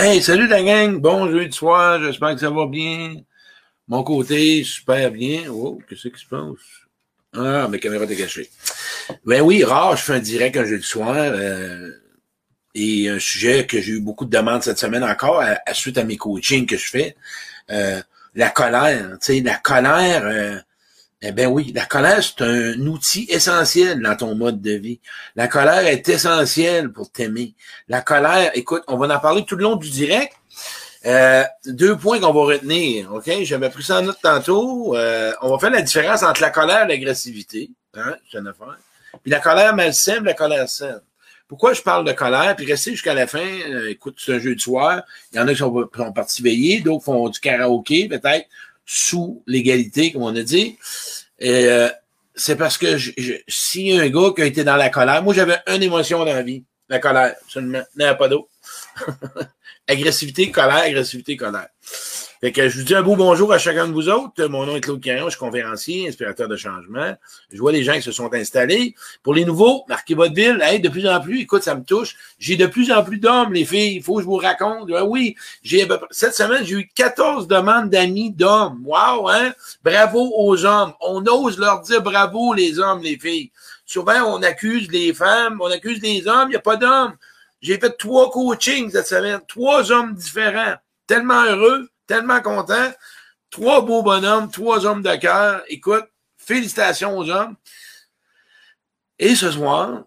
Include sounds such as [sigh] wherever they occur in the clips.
Hey, salut la gang, bon jeudi soir, j'espère que ça va bien. Mon côté, super bien. Oh, qu'est-ce qui se passe? Ah, ma caméra est cachée. Ben oui, rare, je fais un direct un jeudi soir. Euh, et un sujet que j'ai eu beaucoup de demandes cette semaine encore, à, suite à mes coachings que je fais. Euh, la colère, tu sais, la colère, euh, eh bien oui, la colère, c'est un outil essentiel dans ton mode de vie. La colère est essentielle pour t'aimer. La colère, écoute, on va en parler tout le long du direct. Euh, deux points qu'on va retenir, OK? J'avais pris ça en note tantôt. Euh, on va faire la différence entre la colère et l'agressivité. Hein? C'est une affaire. Puis la colère malsaine la colère saine. Pourquoi je parle de colère? Puis rester jusqu'à la fin, euh, écoute, c'est un jeu de soir. Il y en a qui sont, sont partis veiller, d'autres font du karaoké, peut-être sous l'égalité, comme on a dit. Euh, c'est parce que je, je, a un gars qui a été dans la colère, moi j'avais une émotion dans la vie, la colère, seulement, n'a pas d'autre. [laughs] agressivité, colère, agressivité, colère. Fait que je vous dis un beau bonjour à chacun de vous autres. Mon nom est Claude Caron, je suis conférencier, inspirateur de changement. Je vois les gens qui se sont installés. Pour les nouveaux, marquez votre ville. Hey, de plus en plus, écoute, ça me touche. J'ai de plus en plus d'hommes, les filles. Il faut que je vous raconte. Ben oui, j'ai cette semaine, j'ai eu 14 demandes d'amis d'hommes. Wow, hein? Bravo aux hommes. On ose leur dire bravo, les hommes, les filles. Souvent, on accuse les femmes, on accuse les hommes, il n'y a pas d'hommes. J'ai fait trois coachings cette semaine, trois hommes différents. Tellement heureux tellement content. Trois beaux bonhommes, trois hommes de cœur. Écoute, félicitations aux hommes. Et ce soir,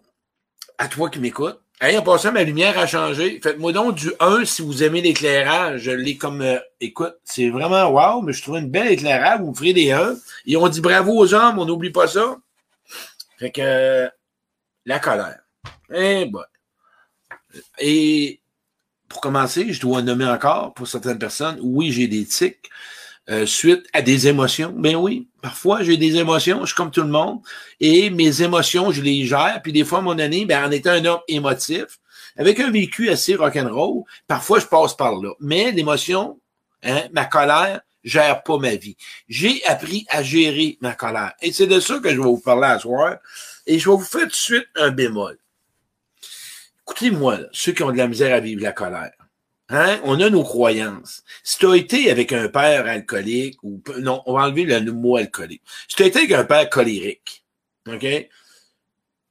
à toi qui m'écoutes, hey, en passant, ma lumière a changé. Faites-moi donc du 1 si vous aimez l'éclairage. Je l'ai comme, euh, écoute, c'est vraiment wow, mais je trouve une belle éclairage. Vous me ferez des 1. Et on dit bravo aux hommes, on n'oublie pas ça. Fait que, la colère. Eh bon. Et pour commencer, je dois nommer encore pour certaines personnes, oui, j'ai des tics euh, suite à des émotions. Ben oui, parfois j'ai des émotions, je suis comme tout le monde, et mes émotions, je les gère. Puis des fois, mon année, ben, en étant un homme émotif, avec un vécu assez rock'n'roll, parfois je passe par là. Mais l'émotion, hein, ma colère, gère pas ma vie. J'ai appris à gérer ma colère. Et c'est de ça que je vais vous parler à soir. Et je vais vous faire tout de suite un bémol. Écoutez-moi, ceux qui ont de la misère à vivre la colère. Hein? On a nos croyances. Si tu as été avec un père alcoolique, ou non, on va enlever le mot alcoolique. Si tu as été avec un père colérique, OK?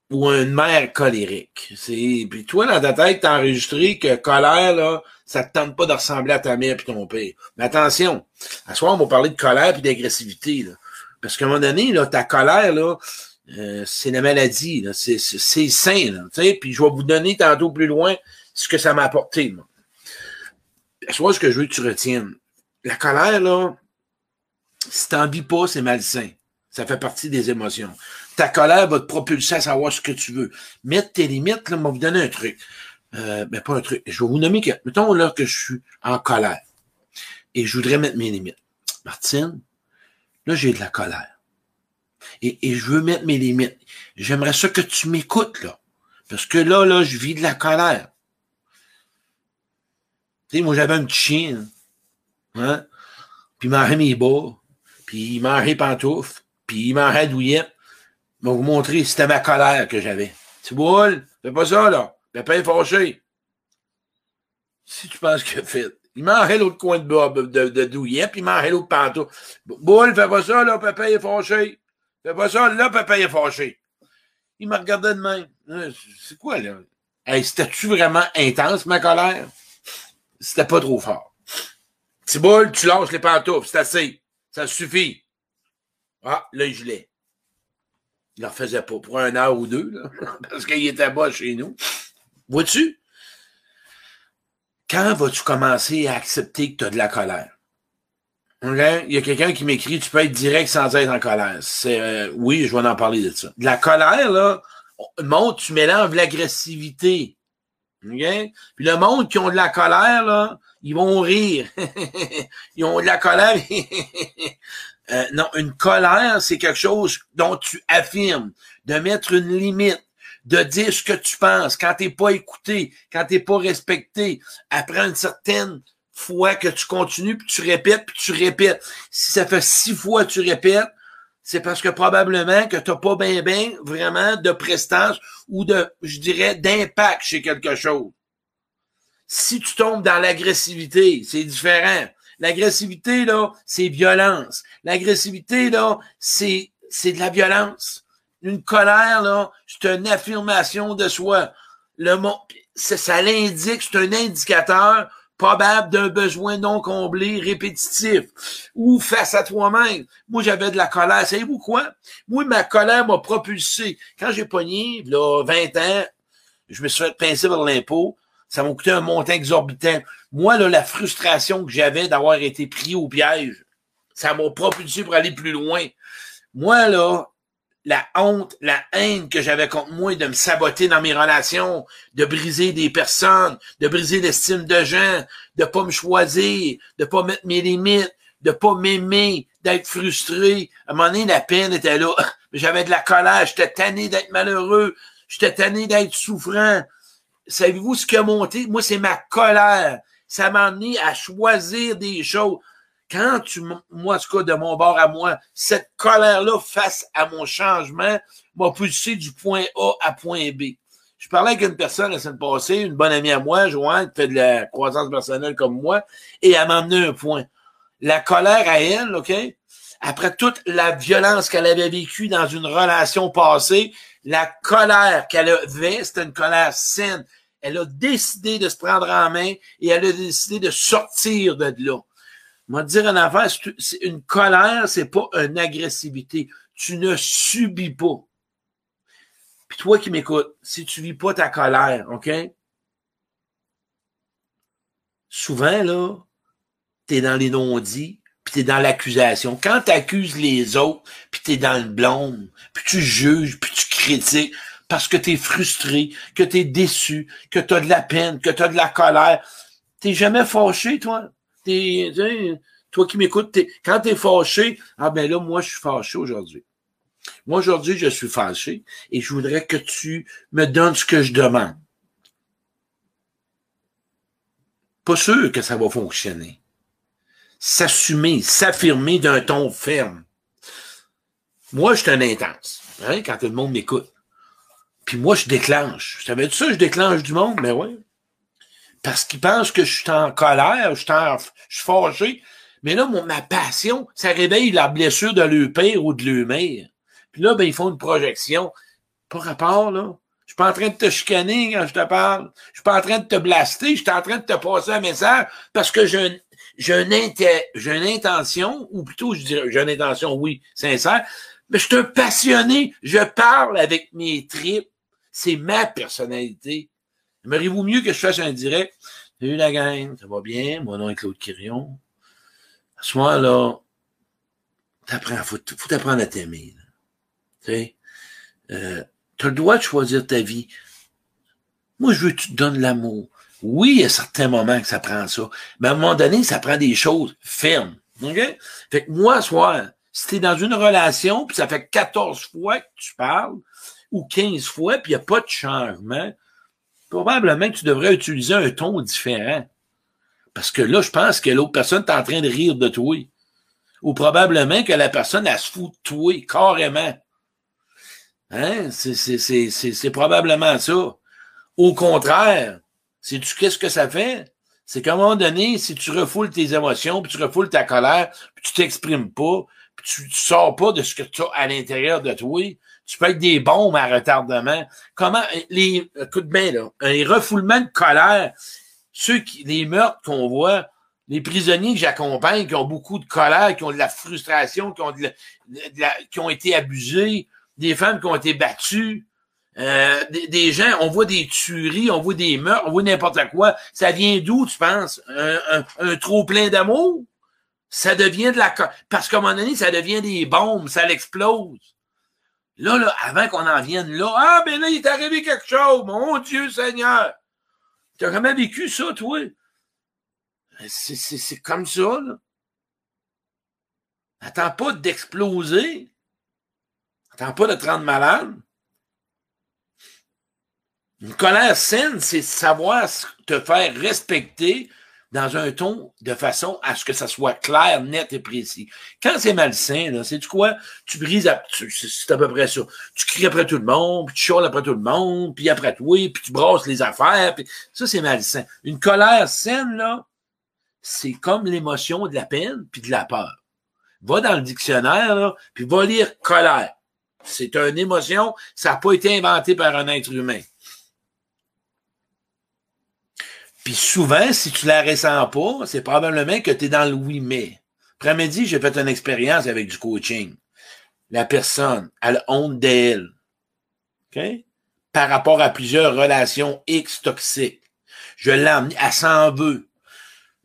Ou une mère colérique. C'est. Puis toi, dans ta tête, t'as enregistré que colère, là, ça te tente pas de ressembler à ta mère et ton père. Mais attention, à ce soir, on va parler de colère et d'agressivité. Parce qu'à un moment donné, là, ta colère, là, euh, c'est la maladie, c'est sain. Là, puis je vais vous donner tantôt plus loin ce que ça m'a apporté. Soit ce que je veux que tu retiennes. La colère, là, si t'en vis pas, c'est malsain. Ça fait partie des émotions. Ta colère va te propulser à savoir ce que tu veux. Mettre tes limites, là, moi, vous donner un truc. Euh, mais pas un truc. Je vais vous nommer que, mettons là que je suis en colère. Et je voudrais mettre mes limites. Martine, là, j'ai de la colère et, je veux mettre mes limites. J'aimerais ça que tu m'écoutes, là. Parce que là, là, je vis de la colère. Tu sais, moi, j'avais un petit chien, hein? Puis il m'en mes bas, puis il m'en pantoufles, puis il m'en douillette. Je vais vous montrer, c'était ma colère que j'avais. Tu vois, fais pas ça, là. Papa est fâché. Si tu penses que fait. Il m'en l'autre coin de, de, de, douillette, puis il m'en l'autre pantoufle. Boule, fais pas ça, là, papa est fâché. Fais pas ça, là, papa est fâché. Il me regardait de même. Euh, c'est quoi, là? C'était-tu vraiment intense, ma colère? C'était pas trop fort. Tiboule, tu lâches les pantoufles, c'est assez. Ça suffit. Ah, là, il gelait. Il en faisait pas pour un heure ou deux, là, [laughs] parce qu'il était bas chez nous. Vois-tu? Quand vas-tu commencer à accepter que tu as de la colère? Il y a quelqu'un qui m'écrit, tu peux être direct sans être en colère. C'est euh, oui, je vais en parler de ça. De la colère, là, monde, tu mélanges l'agressivité. Okay? Puis le monde qui ont de la colère, là, ils vont rire. [laughs] ils ont de la colère. [laughs] euh, non, une colère, c'est quelque chose dont tu affirmes, de mettre une limite, de dire ce que tu penses, quand t'es pas écouté, quand t'es pas respecté, après une certaine fois que tu continues, puis tu répètes, puis tu répètes. Si ça fait six fois que tu répètes, c'est parce que probablement que tu n'as pas bien bien vraiment de prestage ou de, je dirais, d'impact chez quelque chose. Si tu tombes dans l'agressivité, c'est différent. L'agressivité, là, c'est violence. L'agressivité, là, c'est, c'est de la violence. Une colère, là, c'est une affirmation de soi. Le mot, ça l'indique, c'est un indicateur probable d'un besoin non comblé, répétitif, ou face à toi-même. Moi, j'avais de la colère. Savez-vous quoi? Moi, ma colère m'a propulsé. Quand j'ai pogné, là, 20 ans, je me suis fait pincer vers l'impôt. Ça m'a coûté un montant exorbitant. Moi, là, la frustration que j'avais d'avoir été pris au piège, ça m'a propulsé pour aller plus loin. Moi, là, la honte, la haine que j'avais contre moi de me saboter dans mes relations, de briser des personnes, de briser l'estime de gens, de pas me choisir, de pas mettre mes limites, de pas m'aimer, d'être frustré. À un moment donné, la peine était là. [laughs] J'avais de la colère, j'étais tanné d'être malheureux, j'étais tanné d'être souffrant. Savez-vous ce qui a monté? Moi, c'est ma colère. Ça m'a amené à choisir des choses quand tu, moi, en tout cas, de mon bord à moi, cette colère-là face à mon changement m'a poussé du point A à point B. Je parlais avec une personne la semaine passée, une bonne amie à moi, Joanne, qui fait de la croissance personnelle comme moi, et elle m'a amené un point. La colère à elle, OK? Après toute la violence qu'elle avait vécue dans une relation passée, la colère qu'elle avait, c'était une colère saine. Elle a décidé de se prendre en main et elle a décidé de sortir de là. Moi, dire une affaire, c'est une colère, c'est pas une agressivité. Tu ne subis pas. Puis toi qui m'écoutes, si tu vis pas ta colère, OK? Souvent, là, tu dans les non-dits, puis tu dans l'accusation. Quand tu accuses les autres, puis tu dans le blâme, puis tu juges, puis tu critiques, parce que tu es frustré, que tu es déçu, que tu as de la peine, que tu as de la colère, t'es jamais fâché, toi toi qui m'écoutes, quand tu es fâché, ah ben là, moi, je suis fâché aujourd'hui. Moi, aujourd'hui, je suis fâché et je voudrais que tu me donnes ce que je demande. Pas sûr que ça va fonctionner. S'assumer, s'affirmer d'un ton ferme. Moi, je suis un intense, hein, quand tout le monde m'écoute. Puis moi, je déclenche. Ça veut dire ça, je déclenche du monde? Mais ben oui parce qu'ils pensent que je suis en colère, je suis, en, je suis fâché. Mais là, mon, ma passion, ça réveille la blessure de leur père ou de leur mère. Puis là, ben, ils font une projection. Pas rapport, là. Je suis pas en train de te chicaner quand je te parle. Je suis pas en train de te blaster. Je suis en train de te passer un message parce que j'ai j'ai une intention, ou plutôt, je dirais, j'ai une intention, oui, sincère, mais je suis un passionné. Je parle avec mes tripes. C'est ma personnalité. Aimeriez-vous mieux que je fasse un direct? Salut la gang, ça va bien? Mon nom est Claude Quirion. À ce moment-là, t'apprends, faut, faut t'apprendre à t'aimer. Tu euh, as le droit de choisir ta vie. Moi, je veux que tu te donnes l'amour. Oui, il y a certains moments que ça prend ça. Mais à un moment donné, ça prend des choses fermes. OK? Fait que moi, soir, si t'es dans une relation, puis ça fait 14 fois que tu parles, ou 15 fois, puis il n'y a pas de changement, probablement que tu devrais utiliser un ton différent. Parce que là, je pense que l'autre personne est en train de rire de toi. Ou probablement que la personne, elle se fout de toi, carrément. Hein? C'est probablement ça. Au contraire, sais-tu qu'est-ce que ça fait? C'est qu'à un moment donné, si tu refoules tes émotions, puis tu refoules ta colère, puis tu t'exprimes pas, puis tu, tu sors pas de ce que tu as à l'intérieur de toi, tu peux être des bombes à retardement. Comment, les, écoute bien, là, les refoulements de colère, ceux qui, les meurtres qu'on voit, les prisonniers que j'accompagne, qui ont beaucoup de colère, qui ont de la frustration, qui ont, de qui ont été abusés, des femmes qui ont été battues, euh, des, gens, on voit des tueries, on voit des meurtres, on voit n'importe quoi. Ça vient d'où, tu penses? Un, un trop plein d'amour? Ça devient de la... Parce qu'à un moment donné, ça devient des bombes, ça l'explose. Là, là, avant qu'on en vienne là, ah, ben là, il est arrivé quelque chose, mon Dieu Seigneur. Tu as jamais vécu ça, toi? C'est comme ça, là. Attends pas d'exploser. Attends pas de te rendre malade. Une colère saine, c'est savoir te faire respecter dans un ton de façon à ce que ça soit clair, net et précis. Quand c'est malsain, c'est du quoi? Tu brises, c'est à peu près ça. Tu cries après tout le monde, puis tu chiales après tout le monde, puis après toi, puis tu brasses les affaires, puis ça, c'est malsain. Une colère saine, là, c'est comme l'émotion de la peine puis de la peur. Va dans le dictionnaire, là, puis va lire colère. C'est une émotion, ça n'a pas été inventé par un être humain. Puis souvent, si tu la ressens pas, c'est probablement que tu es dans le oui-mais. Après-midi, j'ai fait une expérience avec du coaching. La personne, elle a honte d'elle. OK? Par rapport à plusieurs relations X toxiques. Je l'ai amenée, elle s'en veut.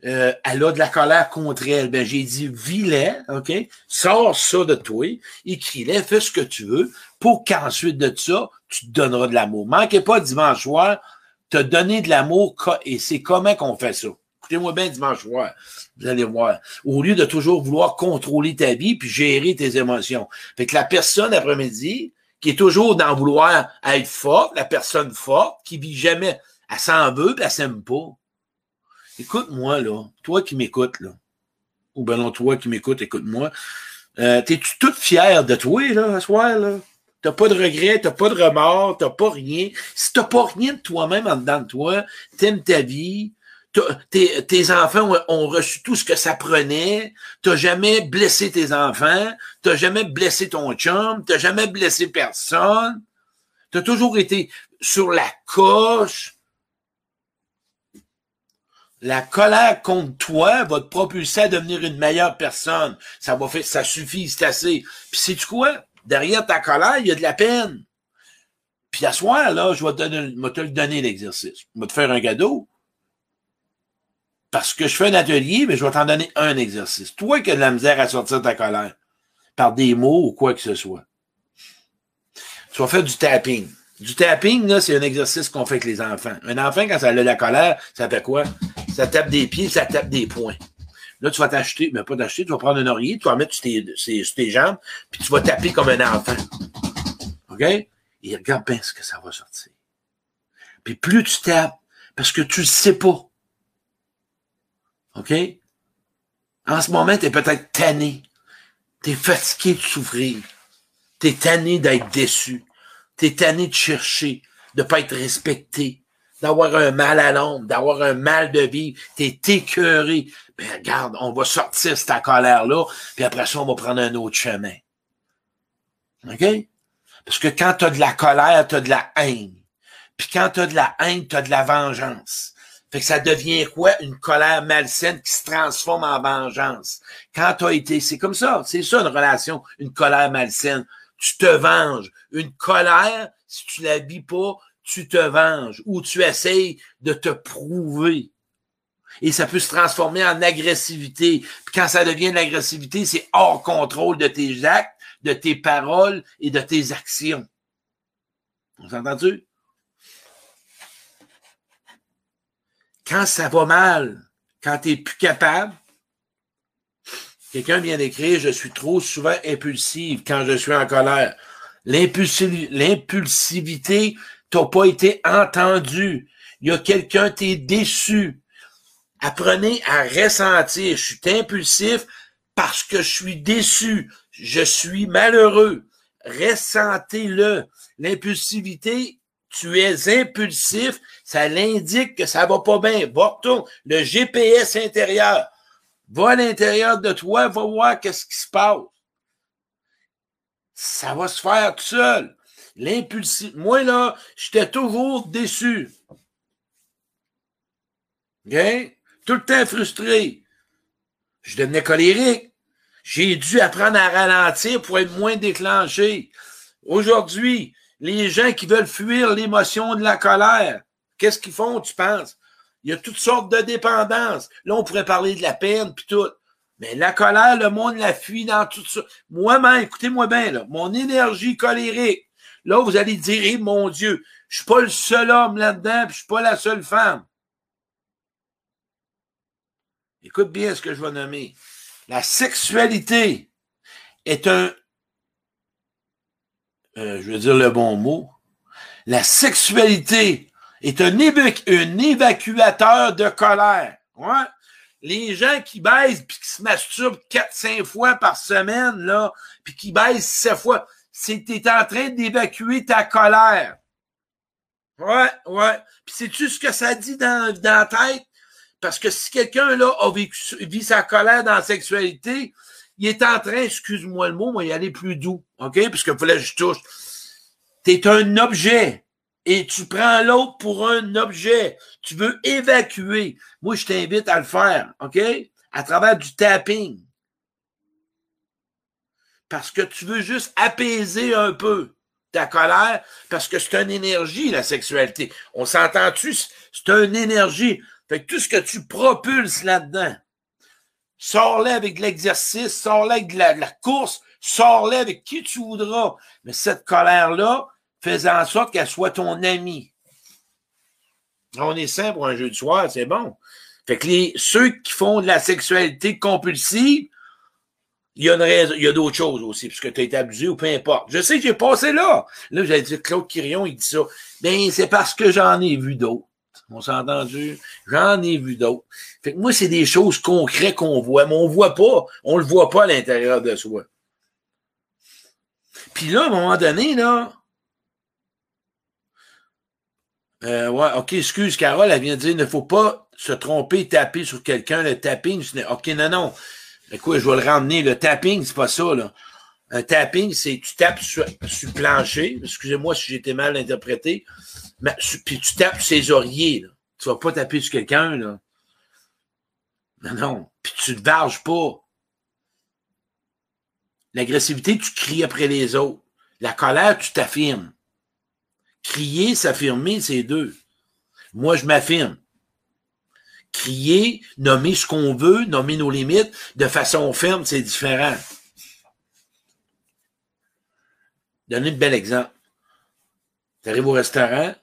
Euh, elle a de la colère contre elle. Ben, j'ai dit, vis-les, OK? Sors ça de toi, écris-les, fais ce que tu veux, pour qu'ensuite de ça, tu te donneras de l'amour. Manquez pas dimanche soir, te donner de l'amour, et c'est comment qu'on fait ça? Écoutez-moi bien dimanche soir, vous allez voir. Au lieu de toujours vouloir contrôler ta vie puis gérer tes émotions. Fait que la personne après-midi, qui est toujours dans vouloir être forte, la personne forte, qui vit jamais, elle s'en veut, puis elle s'aime pas. Écoute-moi, là. Toi qui m'écoutes, là. Ou ben non, toi qui m'écoutes, écoute-moi. Euh, T'es-tu toute fière de toi, là, ce soir, là? T'as pas de regrets, t'as pas de remords, t'as pas rien. Si t'as pas rien de toi-même en dedans de toi, t'aimes ta vie, tes, tes, enfants ont, reçu tout ce que ça prenait, t'as jamais blessé tes enfants, t'as jamais blessé ton chum, t'as jamais blessé personne, t'as toujours été sur la coche, la colère contre toi va te propulser à devenir une meilleure personne. Ça va faire, ça suffit, c'est assez. Puis c'est quoi? Derrière ta colère, il y a de la peine. Puis à soir, là, je vais te, donner, le donner l'exercice. Je vais te faire un cadeau. Parce que je fais un atelier, mais je vais t'en donner un exercice. Toi qui as de la misère à sortir ta colère, par des mots ou quoi que ce soit. Tu vas faire du tapping. Du tapping, là, c'est un exercice qu'on fait avec les enfants. Un enfant, quand ça a de la colère, ça fait quoi? Ça tape des pieds, ça tape des poings. Là, tu vas t'acheter, mais pas t'acheter, tu vas prendre un oreiller, tu vas mettre sur tes, sur tes jambes, puis tu vas taper comme un enfant. OK? Et regarde bien ce que ça va sortir. Puis plus tu tapes, parce que tu ne sais pas. OK? En ce moment, tu es peut-être tanné. Tu es fatigué de souffrir. Tu es tanné d'être déçu. T'es tanné de chercher, de pas être respecté, d'avoir un mal à l'ombre, d'avoir un mal de vivre. T'es écœuré. Ben, regarde, on va sortir cette colère-là, puis après ça, on va prendre un autre chemin. OK? Parce que quand t'as de la colère, t'as de la haine. Puis quand t'as de la haine, t'as de la vengeance. Fait que ça devient quoi? Une colère malsaine qui se transforme en vengeance. Quand t'as été, c'est comme ça, c'est ça une relation, une colère malsaine tu te venges. Une colère, si tu la vis pas, tu te venges ou tu essayes de te prouver. Et ça peut se transformer en agressivité. Puis quand ça devient de l'agressivité, c'est hors contrôle de tes actes, de tes paroles et de tes actions. On s'entend-tu? Quand ça va mal, quand tu n'es plus capable, Quelqu'un vient d'écrire, je suis trop souvent impulsive quand je suis en colère. L'impulsivité, t'as pas été entendu. Il y a quelqu'un, t'es déçu. Apprenez à ressentir. Je suis impulsif parce que je suis déçu. Je suis malheureux. Ressentez-le. L'impulsivité, tu es impulsif, ça l'indique que ça va pas bien. Va le GPS intérieur. Va à l'intérieur de toi, va voir qu'est-ce qui se passe. Ça va se faire tout seul. L'impulsif. Moi, là, j'étais toujours déçu. OK? Tout le temps frustré. Je devenais colérique. J'ai dû apprendre à ralentir pour être moins déclenché. Aujourd'hui, les gens qui veulent fuir l'émotion de la colère, qu'est-ce qu'ils font, tu penses? Il y a toutes sortes de dépendances. Là, on pourrait parler de la peine puis tout. Mais la colère, le monde la fuit dans tout ça. Moi-même, écoutez-moi bien, là, mon énergie colérique. Là, vous allez dire, eh, mon Dieu, je suis pas le seul homme là-dedans, puis je suis pas la seule femme. Écoute bien ce que je vais nommer. La sexualité est un, euh, je veux dire le bon mot. La sexualité est un, évacuateur de colère. Les gens qui baissent puis qui se masturbent 4-5 fois par semaine, là, puis qui baissent 7 fois, c'est que tu es en train d'évacuer ta colère. Ouais, ouais. Puis sais-tu ce que ça dit dans, dans la tête? Parce que si quelqu'un, là, a vécu, vit sa colère dans la sexualité, il est en train, excuse-moi le mot, moi, y aller plus doux. OK? Parce que que je touche. T'es un objet. Et tu prends l'autre pour un objet. Tu veux évacuer. Moi, je t'invite à le faire. OK? À travers du tapping. Parce que tu veux juste apaiser un peu ta colère, parce que c'est une énergie, la sexualité. On s'entend-tu? C'est une énergie. Fait que tout ce que tu propulses là-dedans, sors-le avec de l'exercice, sors-le avec de la, course, sors-le avec qui tu voudras. Mais cette colère-là, fais en sorte qu'elle soit ton ami. On est simple pour un jeu de soir, c'est bon. Fait que ceux qui font de la sexualité compulsive, il y a, d'autres choses aussi, puisque tu as été abusé ou peu importe. Je sais que j'ai passé là. Là, j'allais dire Claude Quirion, il dit ça. Ben, c'est parce que j'en ai vu d'autres. On s'est entendu? J'en ai vu d'autres. Fait que moi, c'est des choses concrètes qu'on voit, mais on voit pas. On le voit pas à l'intérieur de soi. Puis là, à un moment donné, là, euh, ouais, OK, excuse, Carole, elle vient de dire, il ne faut pas se tromper taper sur quelqu'un. Le tapping, OK, non, non. Quoi, je vais le ramener. Le tapping, c'est pas ça, là. Un tapping, c'est tu tapes sur, sur le plancher. Excusez-moi si j'ai été mal interprété. Mais, puis tu tapes ses oreillers. Là. Tu vas pas taper sur quelqu'un. là. Non, non. Puis tu te varges pas. L'agressivité, tu cries après les autres. La colère, tu t'affirmes. Crier, s'affirmer, c'est deux. Moi, je m'affirme. Crier, nommer ce qu'on veut, nommer nos limites, de façon ferme, c'est différent. Donner un bel exemple. Tu arrives au restaurant,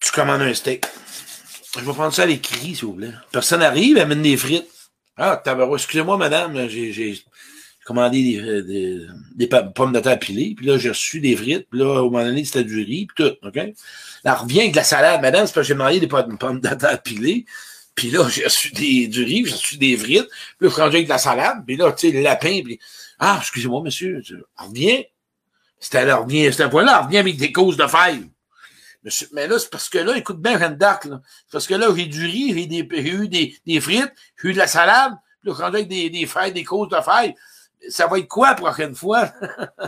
tu commandes un steak. Je vais prendre ça à l'écrit, s'il vous plaît. Personne arrive, amène des frites. Ah, excusez-moi, madame, j'ai commandé des, des, des, pommes de terre pilées, puis là, j'ai reçu des frites, puis là, au moment donné, c'était du riz, puis tout, OK? Là, revient avec de la salade, madame, c'est parce que j'ai demandé des pommes de terre pilées, puis là, j'ai reçu du riz, j'ai reçu des frites, puis là, je suis avec de la salade, puis là, tu sais, le lapin, puis ah, excusez-moi, monsieur, revient. C'était là, revient, c'était point là, revient avec des causes de fèves. Mais là, c'est parce que là, écoute bien, Jeanne d'Arc, là. Parce que là, j'ai du riz, j'ai, eu des, frites, j'ai eu de la salade, puis là, quand avec des, des des causes de fèves, ça va être quoi la prochaine fois?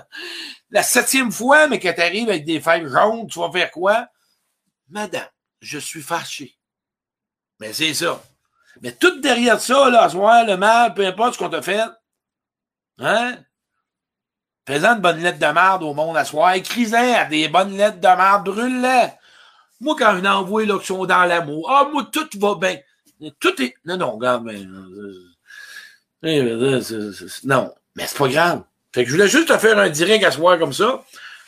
[laughs] la septième fois, mais quand t'arrives avec des fèves jaunes, tu vas faire quoi? Madame, je suis fâché. Mais c'est ça. Mais tout derrière ça, là, soir, le mal, peu importe ce qu'on t'a fait, hein? Faisant une bonne lettre de merde au monde à soir, écris-en des bonnes lettres de merde, brûle-les. Moi, quand je envoie là, qui sont dans l'amour, ah, moi, tout va bien. Tout est. Non, non, regarde, mais. Non, mais c'est pas grave. Fait que je voulais juste te faire un direct à soir comme ça.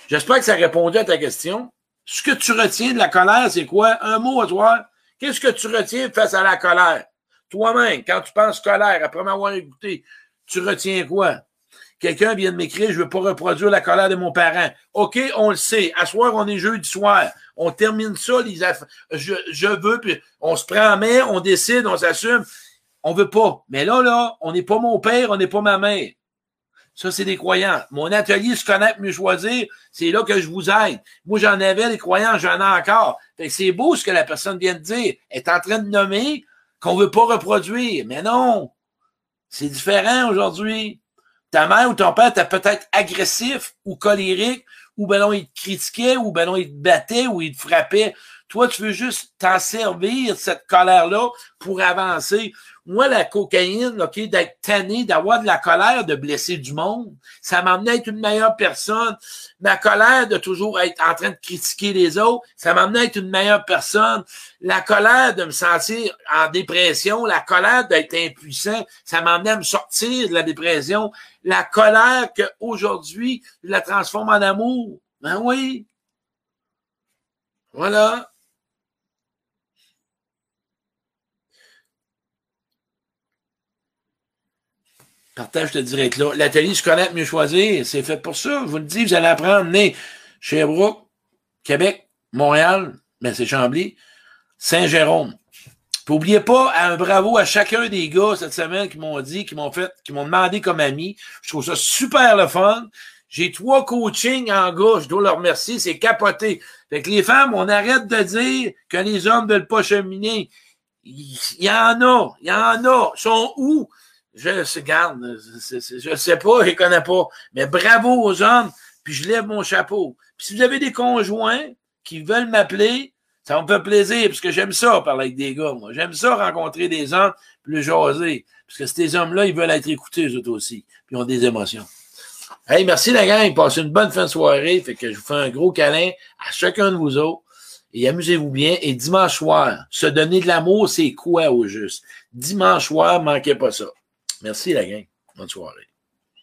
J'espère que ça a répondu à ta question. Ce que tu retiens de la colère, c'est quoi? Un mot à soir. Qu'est-ce que tu retiens face à la colère? Toi-même, quand tu penses colère, après m'avoir écouté, tu retiens quoi? Quelqu'un vient de m'écrire, je veux pas reproduire la colère de mon parent. OK, on le sait. À soir, on est jeudi soir. On termine ça, je veux, puis on se prend en main, on décide, on s'assume. On veut pas. Mais là, là, on n'est pas mon père, on n'est pas ma mère. Ça, c'est des croyants. Mon atelier se connaître, mieux choisir, c'est là que je vous aide. Moi, j'en avais des croyants, j'en ai encore. c'est beau ce que la personne vient de dire. Elle est en train de nommer qu'on veut pas reproduire. Mais non. C'est différent aujourd'hui ta mère ou ton père était peut-être agressif ou colérique, ou ben non, il te critiquait, ou ben non, il te battait, ou il te frappait. Toi, tu veux juste t'en servir, cette colère-là, pour avancer. Moi, la cocaïne, d'être tanné, d'avoir de la colère, de blesser du monde, ça m'amenait à être une meilleure personne. Ma colère de toujours être en train de critiquer les autres, ça m'amenait à être une meilleure personne. La colère de me sentir en dépression, la colère d'être impuissant, ça m'amenait à me sortir de la dépression. La colère qu'aujourd'hui, je la transforme en amour. Ben oui. Voilà. Partage de direct là. L'atelier se connaître, mieux choisir, c'est fait pour ça. Vous le dis, vous allez apprendre. Né Sherbrooke, Québec, Montréal, mais ben, c'est Chambly, Saint-Jérôme. Puis oubliez pas un bravo à chacun des gars cette semaine qui m'ont dit, qui m'ont fait, qui m'ont demandé comme ami. Je trouve ça super le fun. J'ai trois coachings en gars, je dois leur remercier, c'est capoté. Fait que les femmes, on arrête de dire que les hommes ne veulent pas cheminer. Il y en a, il y en a. Ils sont où? Je sais, garde, je sais pas, je les connais pas. Mais bravo aux hommes, puis je lève mon chapeau. Puis si vous avez des conjoints qui veulent m'appeler, ça me fait plaisir, parce que j'aime ça parler avec des gars, moi. J'aime ça rencontrer des hommes, puis le jaser. Parce que ces hommes-là, ils veulent être écoutés, eux aussi. Puis ils ont des émotions. Hey, merci la gang. Passez une bonne fin de soirée. Fait que je vous fais un gros câlin à chacun de vous autres. Et amusez-vous bien. Et dimanche soir, se donner de l'amour, c'est quoi au juste? Dimanche soir, manquez pas ça. Merci la gang. Bonne soirée.